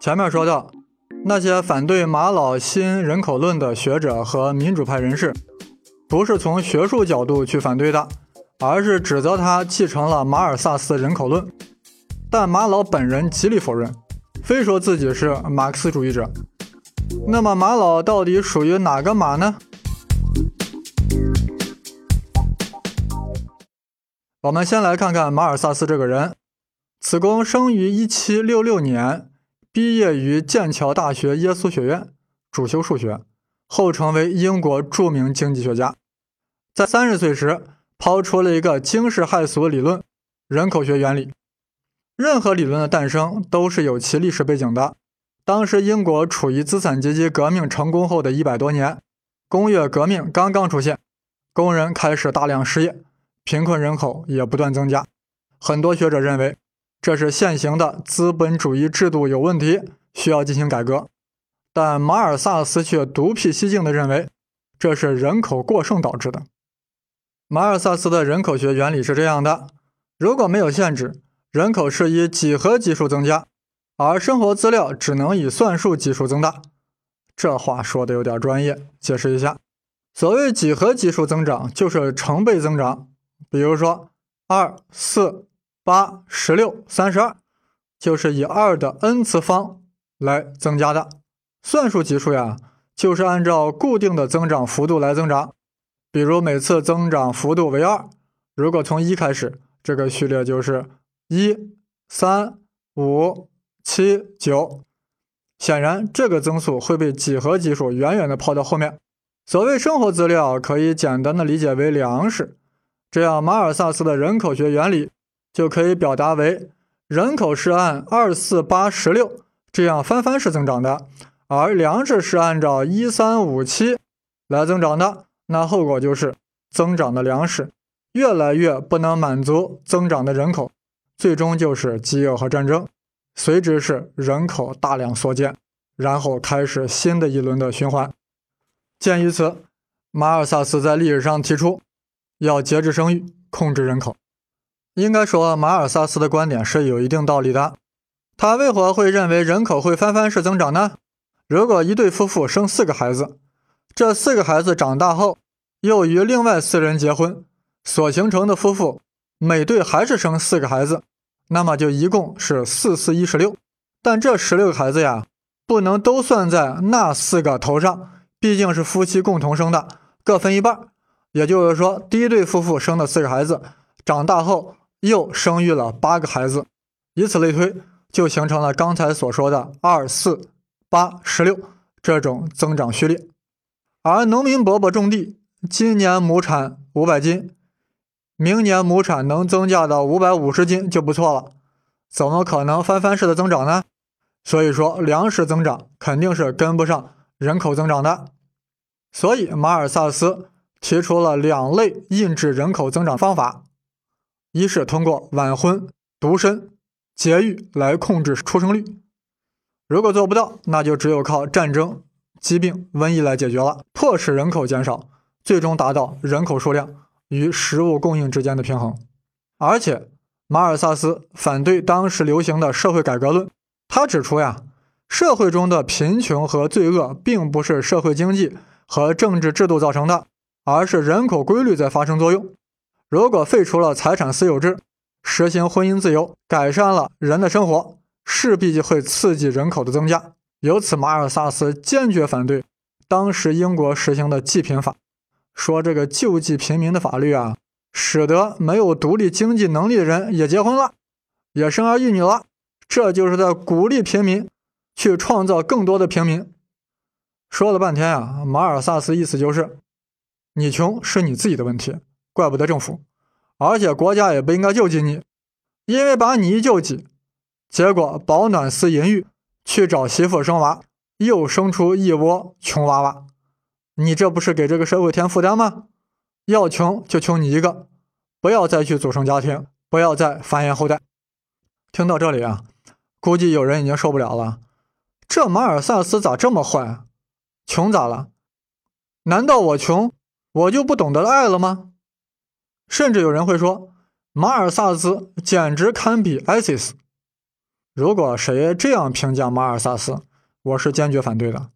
前面说到，那些反对马老新人口论的学者和民主派人士，不是从学术角度去反对的，而是指责他继承了马尔萨斯人口论。但马老本人极力否认，非说自己是马克思主义者。那么马老到底属于哪个马呢？我们先来看看马尔萨斯这个人。此公生于1766年，毕业于剑桥大学耶稣学院，主修数学，后成为英国著名经济学家。在三十岁时，抛出了一个惊世骇俗理论——人口学原理。任何理论的诞生都是有其历史背景的。当时英国处于资产阶级革命成功后的一百多年，工业革命刚刚出现，工人开始大量失业，贫困人口也不断增加。很多学者认为。这是现行的资本主义制度有问题，需要进行改革。但马尔萨斯却独辟蹊径地认为，这是人口过剩导致的。马尔萨斯的人口学原理是这样的：如果没有限制，人口是以几何级数增加，而生活资料只能以算术级数增大。这话说的有点专业，解释一下：所谓几何级数增长，就是成倍增长。比如说，二、四。八、十六、三十二，就是以二的 n 次方来增加的。算术级数呀，就是按照固定的增长幅度来增长。比如每次增长幅度为二，如果从一开始，这个序列就是一、三、五、七、九。显然，这个增速会被几何级数远远的抛到后面。所谓生活资料，可以简单的理解为粮食。这样，马尔萨斯的人口学原理。就可以表达为人口是按二四八十六这样翻番式增长的，而粮食是按照一三五七来增长的。那后果就是增长的粮食越来越不能满足增长的人口，最终就是饥饿和战争，随之是人口大量缩减，然后开始新的一轮的循环。鉴于此，马尔萨斯在历史上提出要节制生育，控制人口。应该说，马尔萨斯的观点是有一定道理的。他为何会认为人口会翻番式增长呢？如果一对夫妇生四个孩子，这四个孩子长大后又与另外四人结婚，所形成的夫妇每对还是生四个孩子，那么就一共是四四一十六。但这十六个孩子呀，不能都算在那四个头上，毕竟是夫妻共同生的，各分一半。也就是说，第一对夫妇生的四个孩子长大后。又生育了八个孩子，以此类推，就形成了刚才所说的二四八十六这种增长序列。而农民伯伯种地，今年亩产五百斤，明年亩产能增加到五百五十斤就不错了，怎么可能翻番式的增长呢？所以说，粮食增长肯定是跟不上人口增长的。所以，马尔萨斯提出了两类抑制人口增长方法。一是通过晚婚、独身、节育来控制出生率，如果做不到，那就只有靠战争、疾病、瘟疫来解决了，迫使人口减少，最终达到人口数量与食物供应之间的平衡。而且，马尔萨斯反对当时流行的社会改革论，他指出呀，社会中的贫穷和罪恶并不是社会经济和政治制度造成的，而是人口规律在发生作用。如果废除了财产私有制，实行婚姻自由，改善了人的生活，势必就会刺激人口的增加。由此，马尔萨斯坚决反对当时英国实行的济贫法，说这个救济贫民的法律啊，使得没有独立经济能力的人也结婚了，也生儿育女了，这就是在鼓励平民去创造更多的平民。说了半天啊，马尔萨斯意思就是，你穷是你自己的问题。怪不得政府，而且国家也不应该救济你，因为把你一救济，结果保暖思淫欲，去找媳妇生娃，又生出一窝穷娃娃，你这不是给这个社会添负担吗？要穷就穷你一个，不要再去组成家庭，不要再繁衍后代。听到这里啊，估计有人已经受不了了，这马尔萨斯咋这么坏啊？穷咋了？难道我穷，我就不懂得爱了吗？甚至有人会说，马尔萨斯简直堪比 ISIS。如果谁这样评价马尔萨斯，我是坚决反对的。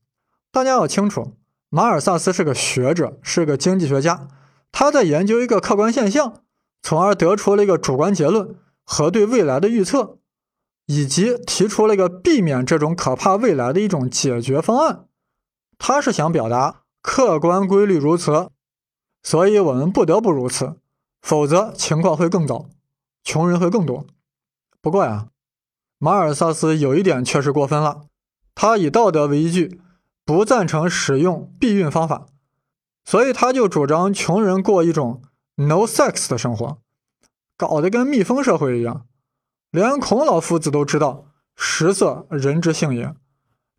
大家要清楚，马尔萨斯是个学者，是个经济学家，他在研究一个客观现象，从而得出了一个主观结论和对未来的预测，以及提出了一个避免这种可怕未来的一种解决方案。他是想表达客观规律如此，所以我们不得不如此，否则情况会更糟，穷人会更多。不过呀，马尔萨斯有一点确实过分了，他以道德为依据。不赞成使用避孕方法，所以他就主张穷人过一种 no sex 的生活，搞得跟蜜蜂社会一样。连孔老夫子都知道食色人之性也，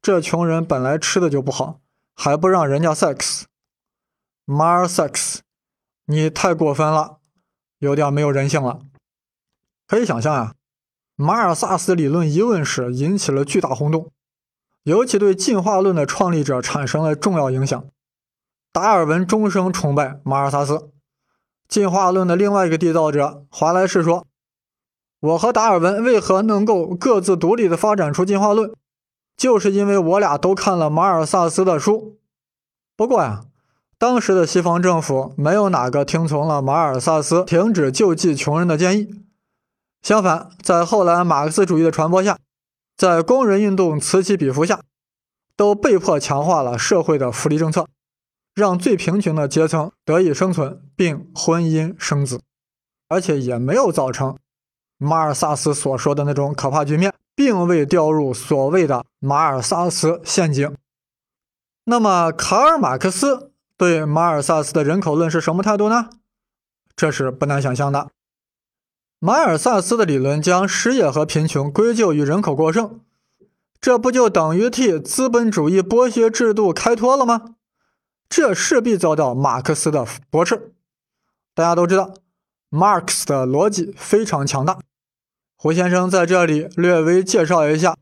这穷人本来吃的就不好，还不让人家 sex，马尔 sex，你太过分了，有点没有人性了。可以想象啊，马尔萨斯理论一问世，引起了巨大轰动。尤其对进化论的创立者产生了重要影响。达尔文终生崇拜马尔萨斯。进化论的另外一个缔造者华莱士说：“我和达尔文为何能够各自独立的发展出进化论，就是因为我俩都看了马尔萨斯的书。”不过呀，当时的西方政府没有哪个听从了马尔萨斯停止救济穷人的建议。相反，在后来马克思主义的传播下，在工人运动此起彼伏下，都被迫强化了社会的福利政策，让最贫穷的阶层得以生存并婚姻生子，而且也没有造成马尔萨斯所说的那种可怕局面，并未掉入所谓的马尔萨斯陷阱。那么，卡尔马克思对马尔萨斯的人口论是什么态度呢？这是不难想象的。马尔萨斯的理论将失业和贫穷归咎于人口过剩，这不就等于替资本主义剥削制度开脱了吗？这势必遭到马克思的驳斥。大家都知道，马克思的逻辑非常强大。胡先生在这里略微介绍一下，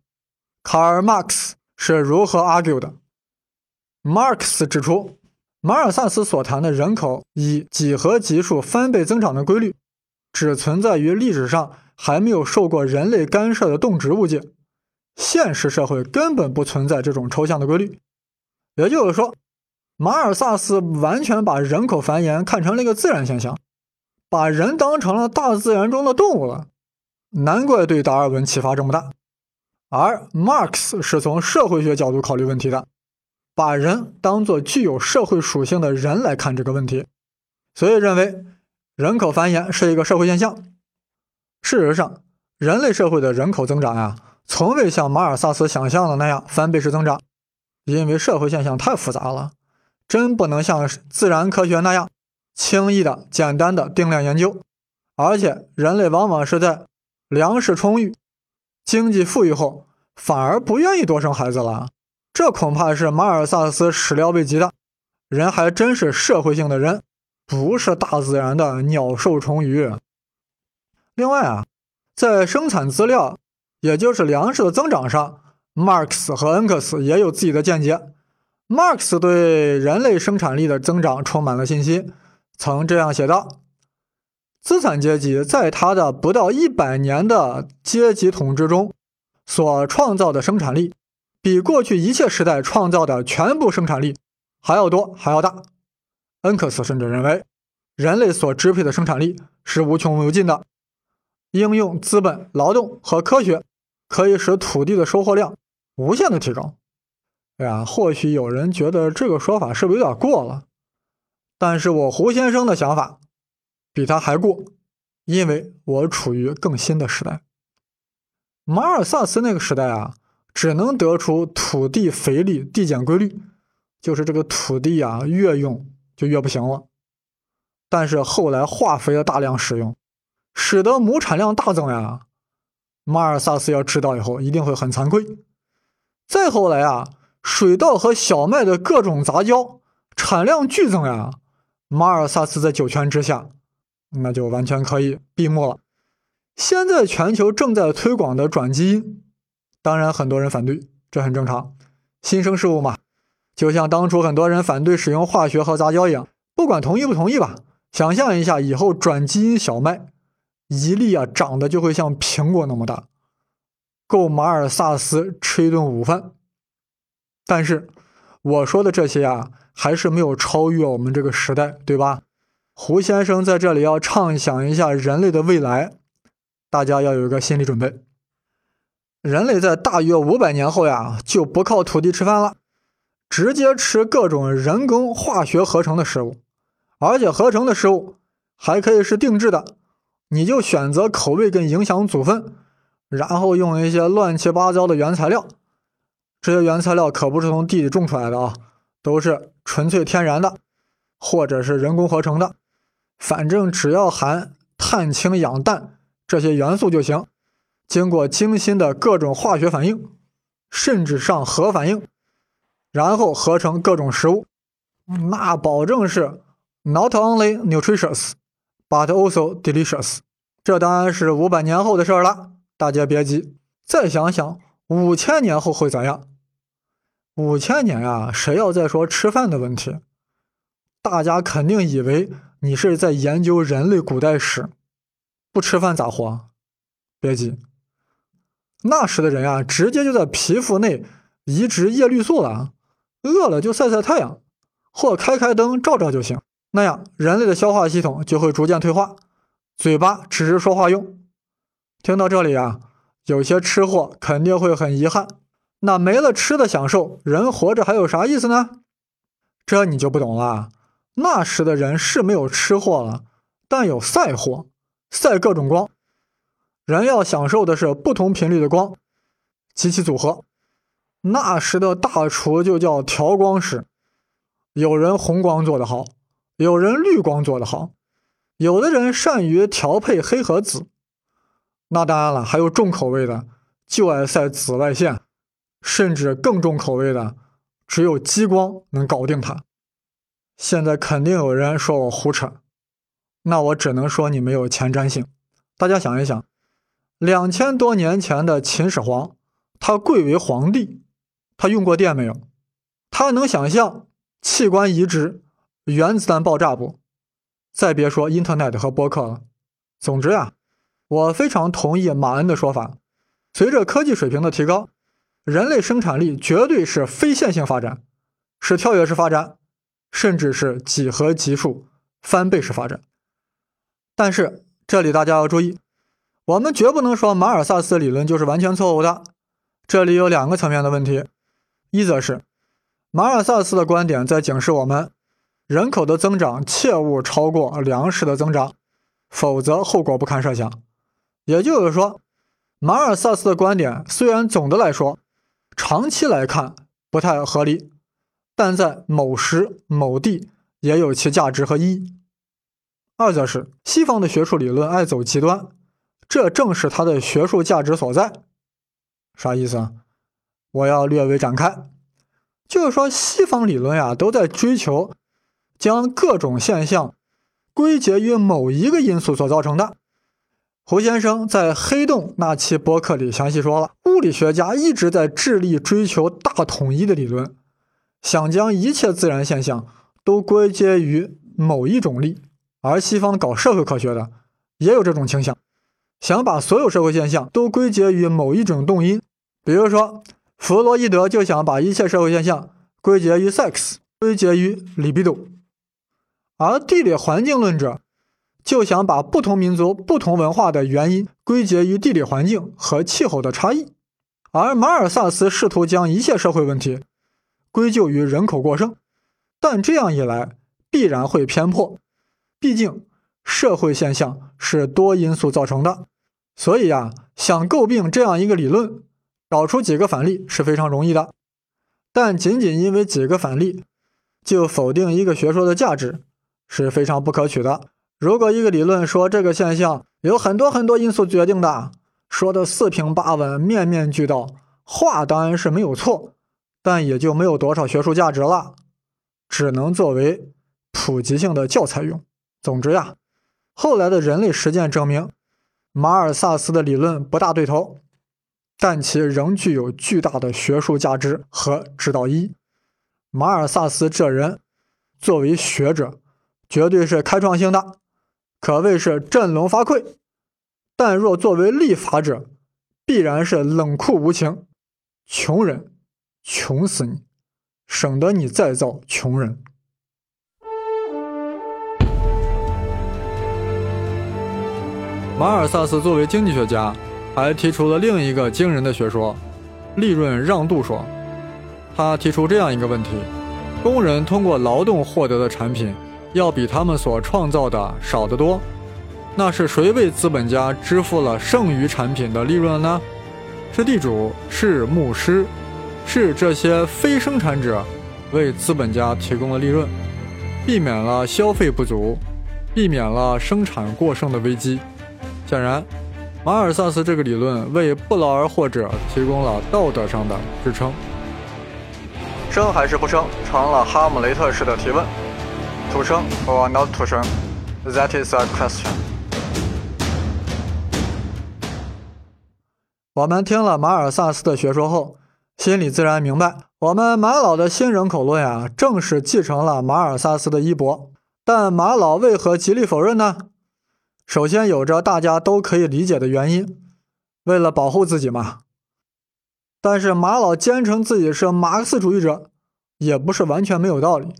卡尔马克思是如何 argue 的。马克思指出，马尔萨斯所谈的人口以几何级数翻倍增长的规律。只存在于历史上还没有受过人类干涉的动植物界，现实社会根本不存在这种抽象的规律。也就是说，马尔萨斯完全把人口繁衍看成了一个自然现象，把人当成了大自然中的动物了。难怪对达尔文启发这么大。而马克思是从社会学角度考虑问题的，把人当作具有社会属性的人来看这个问题，所以认为。人口繁衍是一个社会现象。事实上，人类社会的人口增长呀，从未像马尔萨斯想象的那样翻倍式增长，因为社会现象太复杂了，真不能像自然科学那样轻易的、简单的定量研究。而且，人类往往是在粮食充裕、经济富裕后，反而不愿意多生孩子了。这恐怕是马尔萨斯始料未及的。人还真是社会性的人。不是大自然的鸟兽虫鱼。另外啊，在生产资料，也就是粮食的增长上，马克思和恩格斯也有自己的见解。马克思对人类生产力的增长充满了信心，曾这样写道：“资产阶级在他的不到一百年的阶级统治中所创造的生产力，比过去一切时代创造的全部生产力还要多，还要大。”恩克斯甚至认为，人类所支配的生产力是无穷无尽的。应用资本、劳动和科学，可以使土地的收获量无限的提高。哎呀，或许有人觉得这个说法是不是有点过了？但是我胡先生的想法比他还过，因为我处于更新的时代。马尔萨斯那个时代啊，只能得出土地肥力递减规律，就是这个土地啊越用。就越不行了，但是后来化肥的大量使用，使得亩产量大增呀。马尔萨斯要知道以后一定会很惭愧。再后来啊，水稻和小麦的各种杂交产量剧增呀。马尔萨斯在九泉之下，那就完全可以闭幕了。现在全球正在推广的转基因，当然很多人反对，这很正常，新生事物嘛。就像当初很多人反对使用化学和杂交一样，不管同意不同意吧。想象一下，以后转基因小麦，一粒啊长得就会像苹果那么大。够马尔萨斯吃一顿午饭。但是我说的这些啊，还是没有超越我们这个时代，对吧？胡先生在这里要畅想一下人类的未来，大家要有一个心理准备。人类在大约五百年后呀，就不靠土地吃饭了，直接吃各种人工化学合成的食物，而且合成的食物还可以是定制的，你就选择口味跟影响组分，然后用一些乱七八糟的原材料，这些原材料可不是从地里种出来的啊，都是纯粹天然的，或者是人工合成的，反正只要含碳、氢、氧、氮这些元素就行。经过精心的各种化学反应，甚至上核反应，然后合成各种食物，那保证是 not only nutritious but also delicious。这当然是五百年后的事儿了，大家别急。再想想五千年后会咋样？五千年啊，谁要再说吃饭的问题，大家肯定以为你是在研究人类古代史，不吃饭咋活？别急。那时的人啊，直接就在皮肤内移植叶绿素了，饿了就晒晒太阳，或开开灯照照就行。那样人类的消化系统就会逐渐退化，嘴巴只是说话用。听到这里啊，有些吃货肯定会很遗憾。那没了吃的享受，人活着还有啥意思呢？这你就不懂了。那时的人是没有吃货了，但有晒货，晒各种光。人要享受的是不同频率的光及其组合。那时的大厨就叫调光师，有人红光做得好，有人绿光做得好，有的人善于调配黑和紫。那当然了，还有重口味的，就爱晒紫外线，甚至更重口味的，只有激光能搞定它。现在肯定有人说我胡扯，那我只能说你没有前瞻性。大家想一想。两千多年前的秦始皇，他贵为皇帝，他用过电没有？他能想象器官移植、原子弹爆炸不？再别说 Internet 和博客了。总之呀，我非常同意马恩的说法：随着科技水平的提高，人类生产力绝对是非线性发展，是跳跃式发展，甚至是几何级数翻倍式发展。但是这里大家要注意。我们绝不能说马尔萨斯理论就是完全错误的，这里有两个层面的问题。一则是马尔萨斯的观点在警示我们，人口的增长切勿超过粮食的增长，否则后果不堪设想。也就是说，马尔萨斯的观点虽然总的来说长期来看不太合理，但在某时某地也有其价值和意义。二则是西方的学术理论爱走极端。这正是它的学术价值所在，啥意思啊？我要略微展开，就是说西方理论呀，都在追求将各种现象归结于某一个因素所造成的。胡先生在《黑洞》那期播客里详细说了，物理学家一直在致力追求大统一的理论，想将一切自然现象都归结于某一种力，而西方搞社会科学的也有这种倾向。想把所有社会现象都归结于某一种动因，比如说，弗洛伊德就想把一切社会现象归结于 sex，归结于 libido，而地理环境论者就想把不同民族、不同文化的原因归结于地理环境和气候的差异，而马尔萨斯试图将一切社会问题归咎于人口过剩，但这样一来必然会偏颇，毕竟社会现象是多因素造成的。所以呀，想诟病这样一个理论，找出几个反例是非常容易的。但仅仅因为几个反例就否定一个学说的价值，是非常不可取的。如果一个理论说这个现象有很多很多因素决定的，说的四平八稳、面面俱到，话当然是没有错，但也就没有多少学术价值了，只能作为普及性的教材用。总之呀，后来的人类实践证明。马尔萨斯的理论不大对头，但其仍具有巨大的学术价值和指导意义。马尔萨斯这人作为学者，绝对是开创性的，可谓是振聋发聩。但若作为立法者，必然是冷酷无情，穷人，穷死你，省得你再造穷人。马尔萨斯作为经济学家，还提出了另一个惊人的学说——利润让渡说。他提出这样一个问题：工人通过劳动获得的产品，要比他们所创造的少得多。那是谁为资本家支付了剩余产品的利润呢？是地主，是牧师，是这些非生产者为资本家提供了利润，避免了消费不足，避免了生产过剩的危机。显然，马尔萨斯这个理论为不劳而获者提供了道德上的支撑。生还是不生，成了哈姆雷特式的提问：to 生 or not to 生？That is a question. 我们听了马尔萨斯的学说后，心里自然明白，我们马老的新人口论呀，正是继承了马尔萨斯的衣钵。但马老为何极力否认呢？首先，有着大家都可以理解的原因，为了保护自己嘛。但是马老坚称自己是马克思主义者，也不是完全没有道理。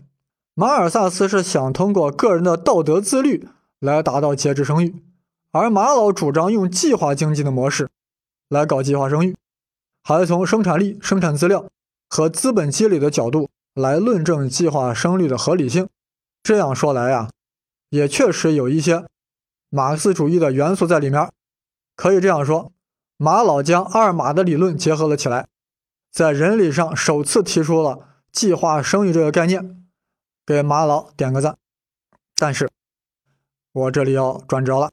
马尔萨斯是想通过个人的道德自律来达到节制生育，而马老主张用计划经济的模式。来搞计划生育，还从生产力、生产资料和资本积累的角度来论证计划生育的合理性。这样说来呀，也确实有一些马克思主义的元素在里面。可以这样说，马老将二马的理论结合了起来，在人理上首次提出了计划生育这个概念，给马老点个赞。但是，我这里要转折了。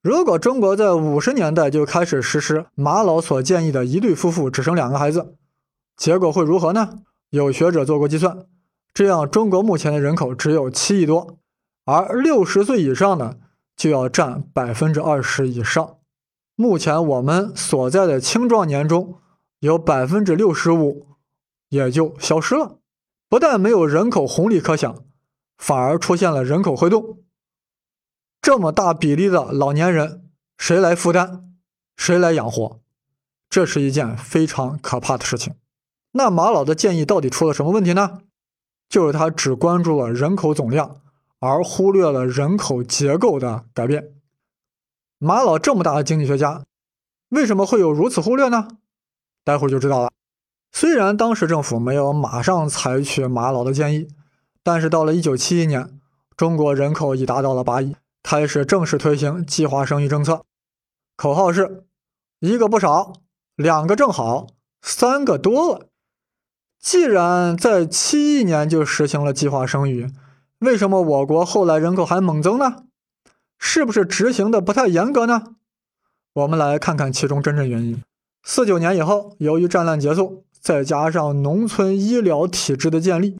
如果中国在五十年代就开始实施马老所建议的一对夫妇只生两个孩子，结果会如何呢？有学者做过计算，这样中国目前的人口只有七亿多，而六十岁以上的就要占百分之二十以上。目前我们所在的青壮年中有百分之六十五也就消失了，不但没有人口红利可想，反而出现了人口黑洞。这么大比例的老年人，谁来负担？谁来养活？这是一件非常可怕的事情。那马老的建议到底出了什么问题呢？就是他只关注了人口总量，而忽略了人口结构的改变。马老这么大的经济学家，为什么会有如此忽略呢？待会儿就知道了。虽然当时政府没有马上采取马老的建议，但是到了1971年，中国人口已达到了八亿。开始正式推行计划生育政策，口号是一个不少，两个正好，三个多了。既然在七一年就实行了计划生育，为什么我国后来人口还猛增呢？是不是执行的不太严格呢？我们来看看其中真正原因。四九年以后，由于战乱结束，再加上农村医疗体制的建立，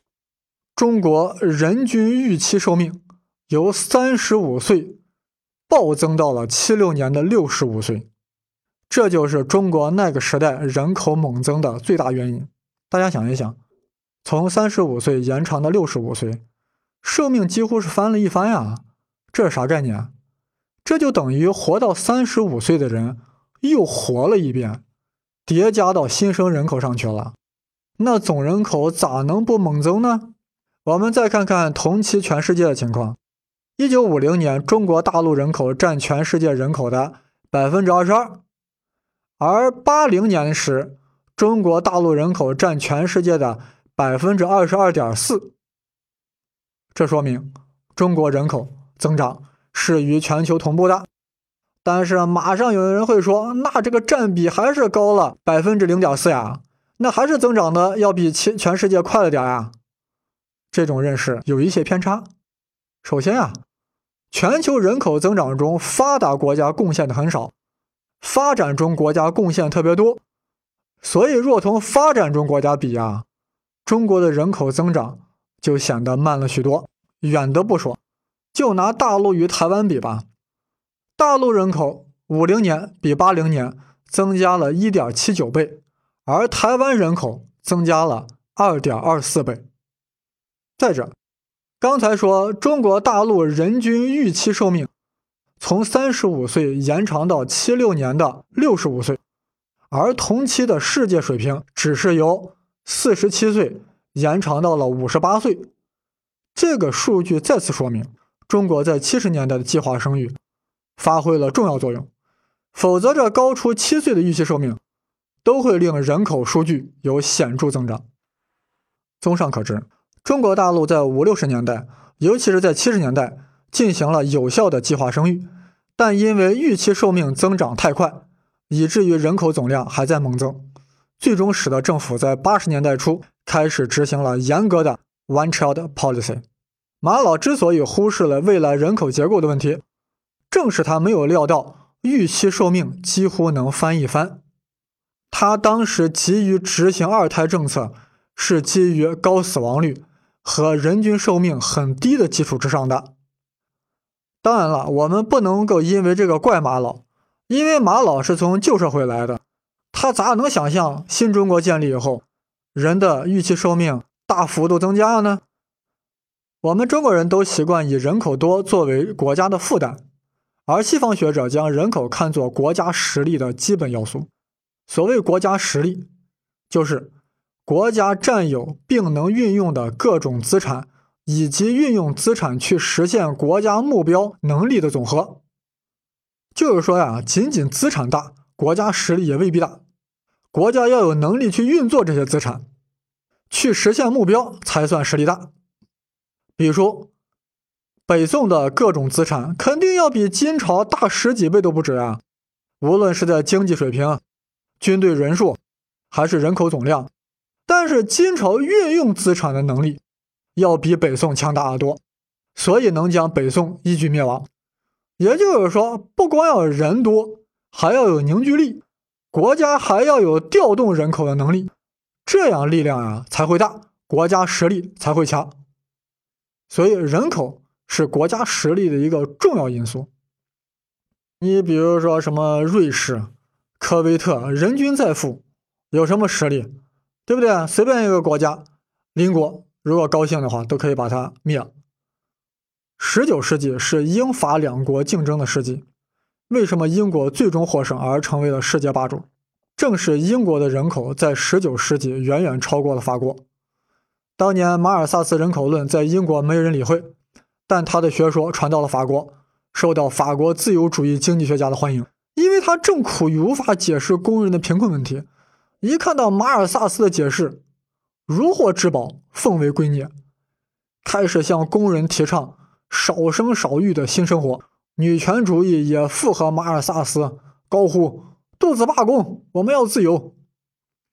中国人均预期寿命。由三十五岁暴增到了七六年的六十五岁，这就是中国那个时代人口猛增的最大原因。大家想一想，从三十五岁延长到六十五岁，寿命几乎是翻了一番呀！这是啥概念？这就等于活到三十五岁的人又活了一遍，叠加到新生人口上去了。那总人口咋能不猛增呢？我们再看看同期全世界的情况。一九五零年，中国大陆人口占全世界人口的百分之二十二，而八零年时，中国大陆人口占全世界的百分之二十二点四。这说明中国人口增长是与全球同步的。但是，马上有人会说，那这个占比还是高了百分之零点四呀，那还是增长的要比全全世界快了点呀。这种认识有一些偏差。首先啊，全球人口增长中，发达国家贡献的很少，发展中国家贡献特别多。所以，若同发展中国家比啊，中国的人口增长就显得慢了许多。远的不说，就拿大陆与台湾比吧，大陆人口五零年比八零年增加了一点七九倍，而台湾人口增加了二点二四倍。再者，刚才说中国大陆人均预期寿命从三十五岁延长到七六年的六十五岁，而同期的世界水平只是由四十七岁延长到了五十八岁。这个数据再次说明，中国在七十年代的计划生育发挥了重要作用。否则，这高出七岁的预期寿命都会令人口数据有显著增长。综上可知，中国大陆在五六十年代，尤其是在七十年代，进行了有效的计划生育，但因为预期寿命增长太快。以至于人口总量还在猛增，最终使得政府在八十年代初开始执行了严格的 one-child policy。马老之所以忽视了未来人口结构的问题，正是他没有料到预期寿命几乎能翻一番。他当时急于执行二胎政策，是基于高死亡率和人均寿命很低的基础之上的。当然了，我们不能够因为这个怪马老。因为马老是从旧社会来的，他咋能想象新中国建立以后，人的预期寿命大幅度增加了呢？我们中国人都习惯以人口多作为国家的负担，而西方学者将人口看作国家实力的基本要素。所谓国家实力，就是国家占有并能运用的各种资产，以及运用资产去实现国家目标能力的总和。就是说呀，仅仅资产大，国家实力也未必大。国家要有能力去运作这些资产，去实现目标，才算实力大。比如说，北宋的各种资产肯定要比金朝大十几倍都不止啊！无论是在经济水平、军队人数，还是人口总量，但是金朝运用资产的能力要比北宋强大得多，所以能将北宋一举灭亡。也就是说，不光要人多，还要有凝聚力，国家还要有调动人口的能力，这样力量啊才会大，国家实力才会强。所以，人口是国家实力的一个重要因素。你比如说，什么瑞士、科威特，人均在富，有什么实力？对不对？随便一个国家邻国，如果高兴的话，都可以把它灭了。十九世纪是英法两国竞争的世纪，为什么英国最终获胜而成为了世界霸主？正是英国的人口在十九世纪远远超过了法国。当年马尔萨斯人口论在英国没人理会，但他的学说传到了法国，受到法国自由主义经济学家的欢迎，因为他正苦于无法解释工人的贫困问题。一看到马尔萨斯的解释，如获至宝，奉为圭臬，开始向工人提倡。少生少育的新生活，女权主义也附和马尔萨斯，高呼肚子罢工，我们要自由。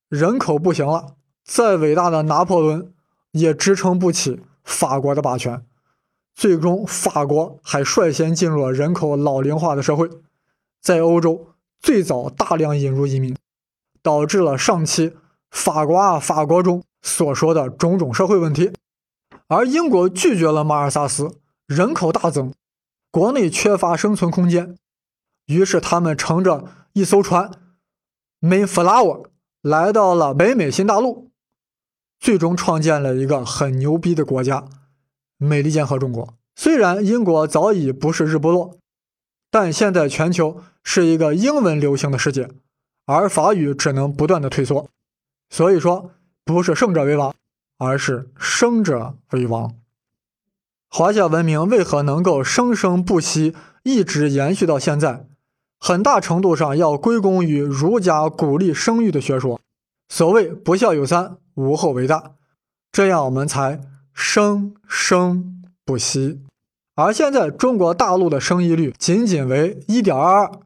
人口不行了，再伟大的拿破仑也支撑不起法国的霸权。最终，法国还率先进入了人口老龄化的社会，在欧洲最早大量引入移民，导致了上期法国啊法国中所说的种种社会问题。而英国拒绝了马尔萨斯。人口大增，国内缺乏生存空间，于是他们乘着一艘船 “Mayflower” 来到了北美新大陆，最终创建了一个很牛逼的国家——美利坚合众国。虽然英国早已不是日不落，但现在全球是一个英文流行的世界，而法语只能不断的退缩。所以说，不是胜者为王，而是生者为王。华夏文明为何能够生生不息，一直延续到现在？很大程度上要归功于儒家鼓励生育的学说。所谓“不孝有三，无后为大”，这样我们才生生不息。而现在中国大陆的生育率仅仅为一点二二，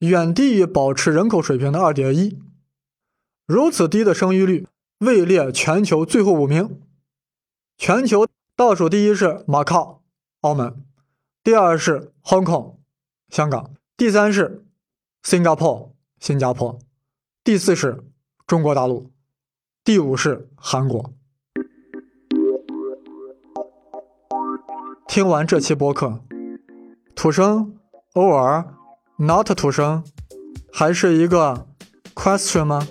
远低于保持人口水平的二点一。如此低的生育率，位列全球最后五名。全球。倒数第一是马靠，澳门；第二是 Hong Kong，香港；第三是 Singapore，新加坡；第四是中国大陆；第五是韩国。听完这期播客，土生偶尔 not 土生，还是一个 question 吗？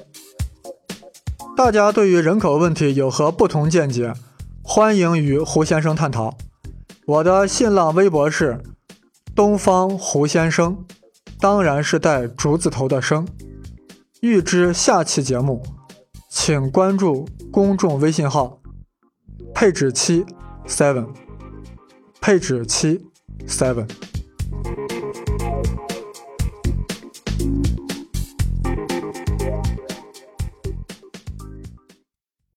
大家对于人口问题有何不同见解？欢迎与胡先生探讨。我的新浪微博是东方胡先生，当然是带竹字头的“生”。预知下期节目，请关注公众微信号“配置七 seven”，配置七 seven。7,